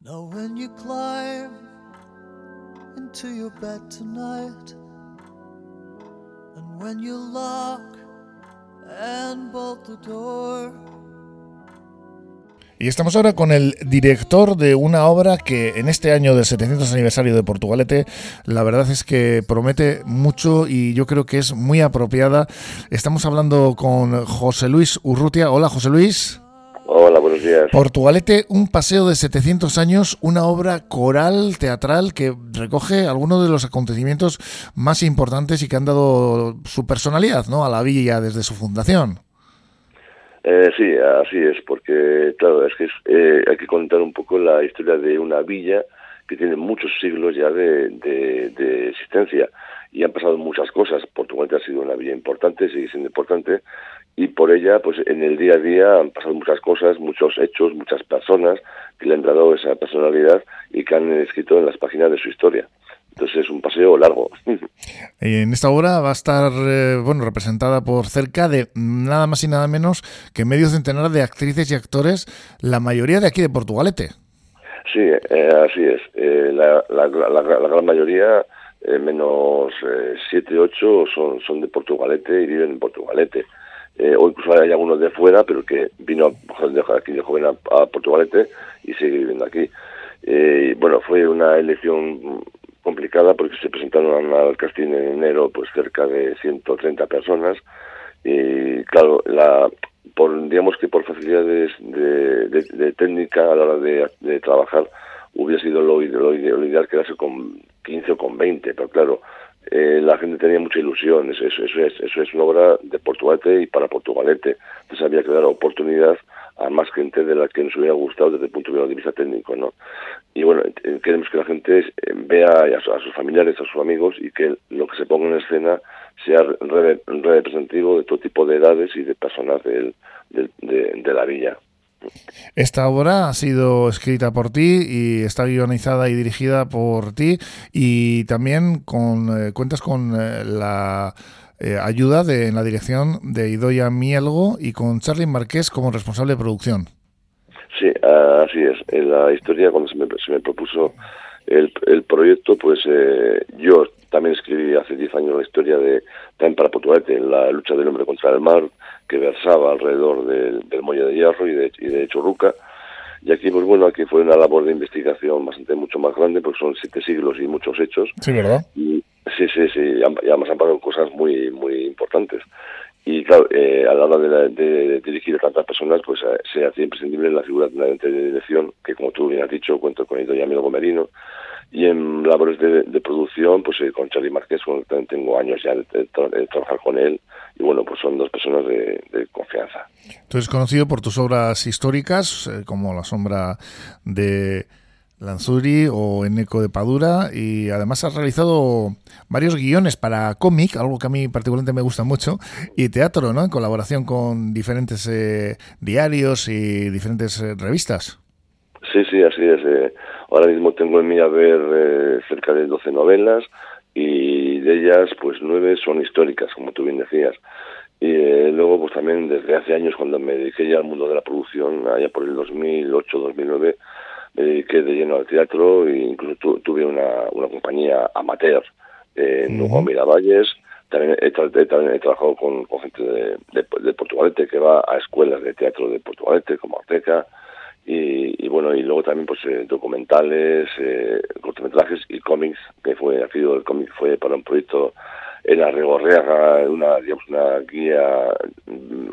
Now when you climb into your bed tonight And when you lock and bolt the door Y estamos ahora con el director de una obra que en este año del 700 aniversario de Portugalete, la verdad es que promete mucho y yo creo que es muy apropiada. Estamos hablando con José Luis Urrutia. Hola, José Luis. Hola, buenos días. Portugalete, un paseo de 700 años, una obra coral, teatral, que recoge algunos de los acontecimientos más importantes y que han dado su personalidad ¿no? a la villa desde su fundación. Eh, sí, así es, porque claro, es que eh, hay que contar un poco la historia de una villa que tiene muchos siglos ya de, de, existencia y han pasado muchas cosas. Portugal ha sido una villa importante, sigue siendo importante y por ella, pues en el día a día han pasado muchas cosas, muchos hechos, muchas personas que le han dado esa personalidad y que han escrito en las páginas de su historia. Entonces es un paseo largo. En esta obra va a estar eh, bueno representada por cerca de nada más y nada menos que medio centenar de actrices y actores, la mayoría de aquí de Portugalete. Sí, eh, así es. Eh, la, gran mayoría, menos siete, ocho, son, son de Portugalete y viven en Portugalete. O incluso hay algunos de fuera, pero que vino de aquí de joven a, a Portugalete y sigue viviendo aquí. bueno, fue una elección complicada porque se presentaron al casting en enero pues cerca de 130 personas y claro la por digamos que por facilidades de, técnica a la hora de, trabajar hubiera sido lo, lo, ideal quedarse con 15 o con 20 pero claro eh, la gente tenía mucha ilusión eso, eso, es eso es una obra de Portugalete y para Portugalete entonces había que dar oportunidad a más gente de la que nos hubiera gustado desde el punto de vista técnico, ¿no? Y bueno, eh, queremos que la gente eh, vea a, sus familiares, a sus amigos y que lo que se ponga en escena sea representativo de todo tipo de edades y de personas de, la villa. Esta obra ha sido escrita por ti y está guionizada y dirigida por ti y también con eh, cuentas con la eh, ayuda de, en la dirección de Idoya Mielgo y con Charlie Marqués como responsable de producción. Sí, así es. En la historia, cuando se me, se me propuso el, proyecto, pues eh, yo también escribí hace 10 años la historia de también para Portugalete, la lucha del hombre contra el mar, que versaba alrededor del, del Muelle de Hierro y de, y de Churruca. Y aquí, pues bueno, aquí fue una labor de investigación bastante mucho más grande, porque son siete siglos y muchos hechos. Sí, ¿verdad? Y, Sí, sí, sí, y además han pasado cosas muy muy importantes. Y claro, eh, a la hora de, dirigir a tantas personas, pues eh, se hace imprescindible la figura de de dirección, que como tú bien has dicho, cuento con Ido Amigo Gomerino. Y en labores de, producción, pues eh, con Charlie Márquez, también tengo años ya de, trabajar con él. Y bueno, pues son dos personas de, confianza. Tú eres conocido por tus obras históricas, como La sombra de Lanzuri o Eneco de Padura y además has realizado varios guiones para cómic, algo que a mí particularmente me gusta mucho, y teatro, ¿no? En colaboración con diferentes eh, diarios y diferentes eh, revistas. Sí, sí, así es. Eh. Ahora mismo tengo en mi haber cerca de 12 novelas y de ellas pues nueve son históricas, como tú bien decías. Y luego pues también desde hace años cuando me dediqué ya al mundo de la producción, allá por el 2008-2009, me dediqué de lleno al teatro e incluso tuve una, una compañía amateur en uh Miravalles. También he, también he trabajado con, gente de, de, Portugalete que va a escuelas de teatro de Portugalete, como Arteca. Y, y, bueno, y luego también pues eh, documentales, eh, cortometrajes y cómics, que fue, ha sido el cómic fue para un proyecto en Arregorriaga, una, digamos, una guía, mm,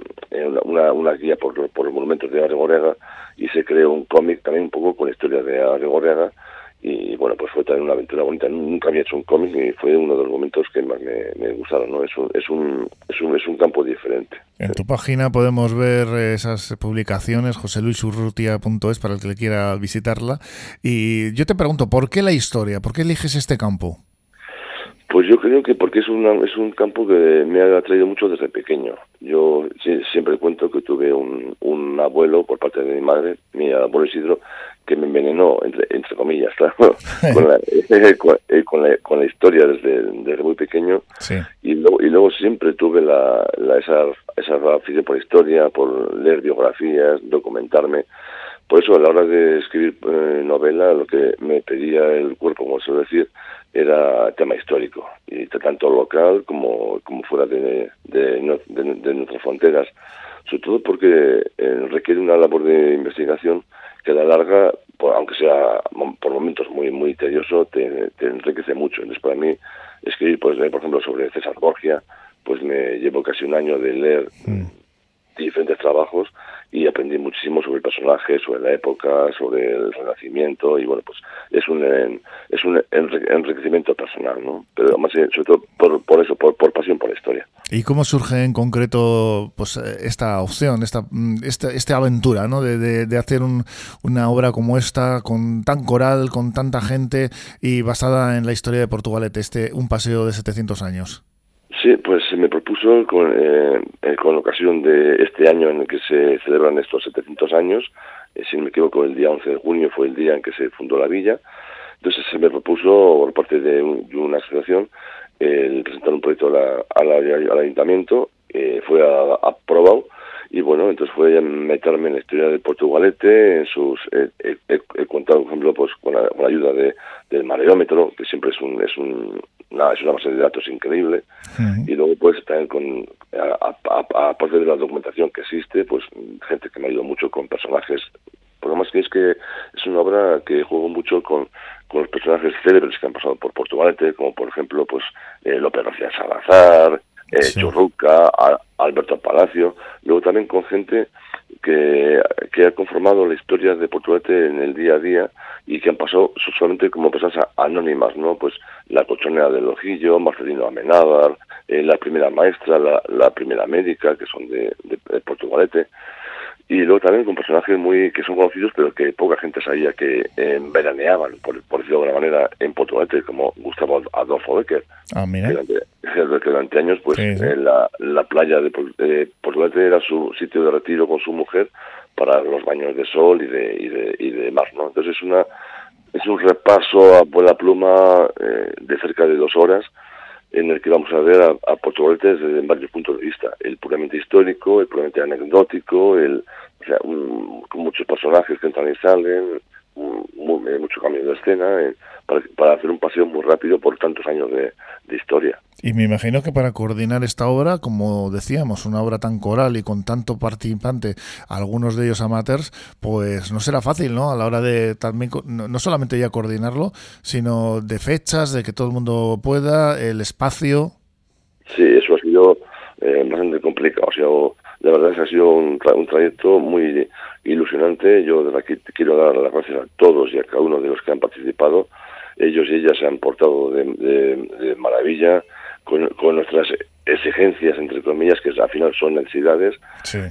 una, guía por, los monumentos de Arregorriaga, y se creó un cómic también un poco con la historia de Arregorriaga, y bueno, pues fue también una aventura bonita. Nunca había hecho un cómic y fue uno de los momentos que más me, gustaron, ¿no? Es un, es, un, es, un, es un campo diferente. En tu página podemos ver esas publicaciones, joseluisurrutia.es, para el que le quiera visitarla. Y yo te pregunto, ¿por qué la historia? ¿Por qué eliges este campo? Pues yo creo que porque es, una, es un campo que me ha atraído mucho desde pequeño. Yo siempre cuento que tuve un, un abuelo por parte de mi madre, mi abuelo Isidro, que me envenenó, entre, entre comillas, claro, con, la, eh, con, la, con, la, historia desde, desde muy pequeño. Y, luego, y luego siempre tuve la, la, esa, esa por historia, por leer biografías, documentarme Por eso, a la hora de escribir eh, novela, lo que me pedía el cuerpo, como suelo decir, era tema histórico, y tanto local como, como fuera de, de, nuestras fronteras, sobre todo porque eh, requiere una labor de investigación que a la larga, aunque sea por momentos muy muy tedioso, te, enriquece mucho. Entonces, para mí, escribir, pues, por ejemplo, sobre César Borgia, pues me llevo casi un año de leer mm. Diferentes trabajos y aprendí muchísimo sobre el personaje, sobre la época, sobre el renacimiento y bueno, pues es un es un enriquecimiento personal, ¿no? Pero además, eh, sobre todo por, por eso, por, por, pasión por la historia. ¿Y cómo surge en concreto pues esta opción, esta, mm, esta, esta aventura, ¿no? De, de, de hacer un, una obra como esta, con tan coral, con tanta gente y basada en la historia de Portugalete, este Un paseo de 700 años? Sí, pues se me propuso con, eh, eh, con ocasión de este año en el que se celebran estos 700 años, eh, si no me equivoco, el día 11 de junio fue el día en que se fundó la villa. Entonces se me propuso, por parte de, una asociación, el presentar un proyecto al ayuntamiento, fue aprobado y bueno, entonces fue meterme en la historia del Portugalete, en sus, he, contado, por ejemplo, pues con la, ayuda de, del mareómetro, que siempre es un, es un, una, es una base de datos increíble, y luego pues también con, aparte de la documentación que existe, pues gente que me ha ayudado mucho con personajes, por lo más que es que es una obra que juego mucho con, con los personajes célebres que han pasado por Portugalete, como por ejemplo pues eh, López García Salazar, eh, Churruca, Alberto Palacio, luego también con gente que, que ha conformado la historia de Portugalete en el día a día y que han pasado solamente como personas anónimas, ¿no? Pues la cochonera del Ojillo, Marcelino Amenábar, eh, la primera maestra, la, la, primera médica, que son de, de Portugalete, y luego también con personajes muy que son conocidos pero que poca gente sabía que eh, veraneaban por, por, decirlo de alguna manera en Portugalete como Gustavo Adolfo Becker. Ah, mira. Que, durante, años pues la, la, playa de, Portugalete era su sitio de retiro con su mujer para los baños de sol y de y de, y de mar no entonces es una es un repaso a buena pluma eh, de cerca de dos horas en el que vamos a ver a, a Portugalete desde varios puntos de vista, el puramente histórico, el puramente anecdótico, el, o sea, con muchos personajes que entran y salen, eh, mucho cambio de escena, eh, para, hacer un paseo muy rápido por tantos años de, historia. Y me imagino que para coordinar esta obra, como decíamos, una obra tan coral y con tanto participante, algunos de ellos amateurs, pues no será fácil, ¿no? A la hora de también, no solamente ya coordinarlo, sino de fechas, de que todo el mundo pueda, el espacio. Sí, eso ha sido eh, bastante complicado. O sea, la verdad es que ha sido un, un trayecto muy ilusionante. Yo de aquí quiero dar las gracias a todos y a cada uno de los que han participado. Ellos y ellas se han portado de, maravilla con, nuestras exigencias, entre comillas, que al final son necesidades.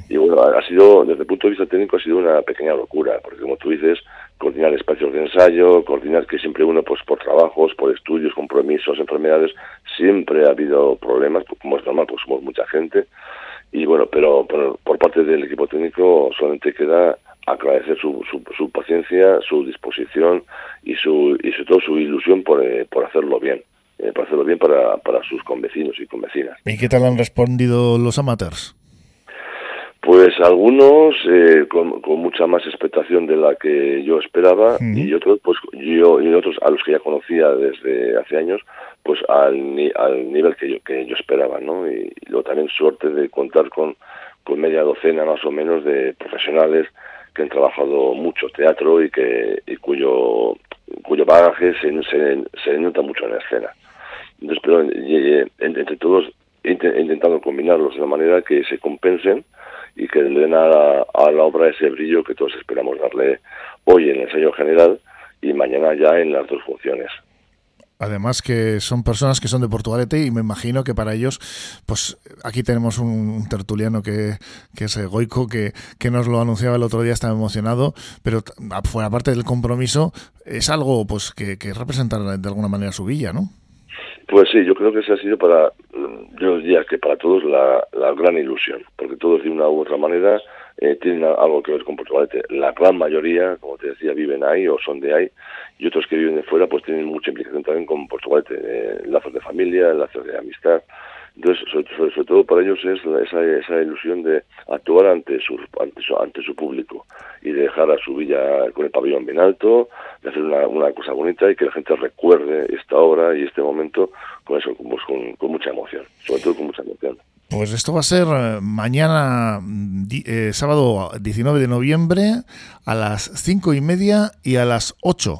Y bueno, ha sido, desde el punto de vista técnico, ha sido una pequeña locura, porque como tú dices, coordinar espacios de ensayo, coordinar que siempre uno, pues por trabajos, por estudios, compromisos, enfermedades, siempre ha habido problemas, como es normal, pues somos mucha gente y bueno, pero por, parte del equipo técnico solamente queda agradecer su, su, paciencia, su disposición y, su, y sobre todo su ilusión por, eh, por hacerlo bien. Eh, por hacerlo bien para, para sus convecinos y convecinas. ¿Y qué tal han respondido los amateurs? Pues algunos eh, con, con, mucha más expectación de la que yo esperaba y otros pues yo y otros a los que ya conocía desde hace años pues al, al nivel que yo que yo esperaba no y, luego también suerte de contar con con media docena más o menos de profesionales que han trabajado mucho teatro y que y cuyo cuyo bagaje se, se, nota mucho en la escena entonces pero entre todos he intentado combinarlos de una manera que se compensen y que den a la, obra ese brillo que todos esperamos darle hoy en el ensayo general y mañana ya en las dos funciones. Además que son personas que son de Portugalete y me imagino que para ellos, pues aquí tenemos un tertuliano que, que es Goico, que, que nos lo anunciaba el otro día, estaba emocionado, pero fuera parte del compromiso, es algo pues que, que representa de alguna manera su villa, ¿no? Pues sí, yo creo que ese ha sido para, yo diría que para todos la, la gran ilusión, porque todos de una u otra manera eh, tienen algo que ver con Portugalete. La gran mayoría, como te decía, viven ahí o son de ahí, y otros que viven de fuera pues tienen mucha implicación también con Portugalete, eh, lazos de familia, lazos de amistad, Entonces, sobre, todo para ellos es esa, esa ilusión de actuar ante su, ante su, ante su público y dejar a su villa con el pabellón bien alto, de hacer una, una cosa bonita y que la gente recuerde esta obra y este momento con eso, con, con, mucha emoción, sobre todo con mucha. Pues esto va a ser eh, mañana, eh, sábado 19 de noviembre, a las cinco y media y a las 8.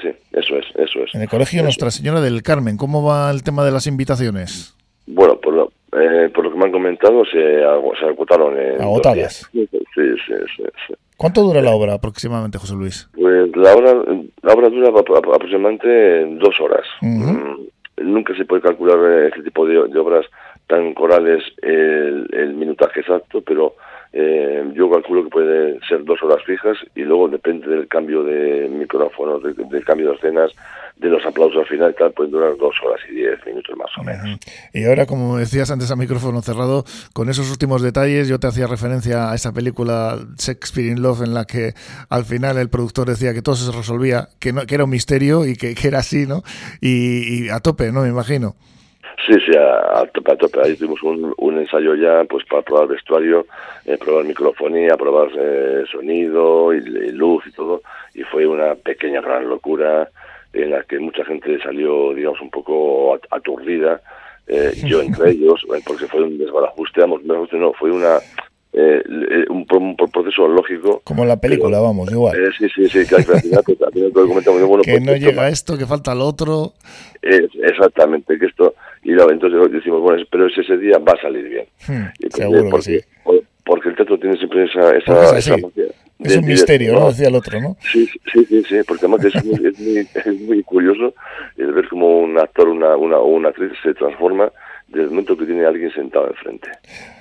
Sí, eso es, eso es. En el Colegio Nuestra Señora del Carmen, ¿cómo va el tema de las invitaciones? Bueno, por lo, eh, por lo que me han comentado, se, se agotaron. En ¿Agotadas? Sí, sí, sí, ¿Cuánto dura la obra aproximadamente, José Luis? Pues la obra, la obra dura aproximadamente dos horas. Mm, nunca se puede calcular este tipo de, obras tan corales el, el minutaje exacto, pero eh, yo calculo que puede ser dos horas fijas y luego depende del cambio de micrófono, del cambio de escenas, de los aplausos al final, tal, pueden durar dos horas y diez minutos más o menos. Y ahora, como decías antes a micrófono cerrado, con esos últimos detalles, yo te hacía referencia a esa película Shakespeare in Love en la que al final el productor decía que todo se resolvía, que, no, que era un misterio y que, era así, ¿no? Y, y a tope, ¿no? Me imagino. Sí, sí, a, tope, a tope. Ahí tuvimos un, ensayo ya pues para probar vestuario, eh, probar microfonía, probar eh, sonido y, luz y todo. Y fue una pequeña gran locura en la que mucha gente salió, digamos, un poco aturdida. Eh, yo entre ellos, porque fue un desbarajuste, no, fue una eh, un, un, proceso lógico. Como en la película, vamos, igual. Eh, sí, sí, sí, que al final, pues, bueno, que pues, no llega esto, que falta el otro. exactamente, que esto, y entonces decimos, bueno, pero ese día va a salir bien. Hmm, seguro porque, que sí. Porque el teatro tiene siempre esa... esa, esa es un misterio, ¿no? Decía el otro, ¿no? Sí, sí, sí, sí porque además es muy, es muy, es muy curioso el ver cómo un actor una, una, o una actriz se transforma desde el momento que tiene a alguien sentado enfrente.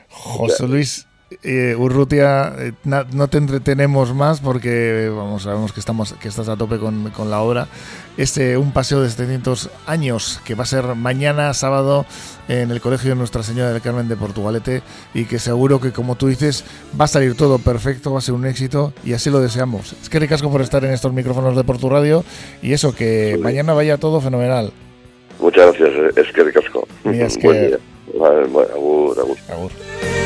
José Luis, eh, Urrutia, eh, no te entretenemos más porque vamos, sabemos que estamos que estás a tope con, con, la obra. Este un paseo de 700 años que va a ser mañana sábado en el Colegio de Nuestra Señora del Carmen de Portugalete y que seguro que como tú dices va a salir todo perfecto, va a ser un éxito y así lo deseamos. Es que ricasco por estar en estos micrófonos de Portu Radio y eso que mañana vaya todo fenomenal. Muchas gracias, es que ricasco. es que... Vale, bueno, agur, agur. agur. is what we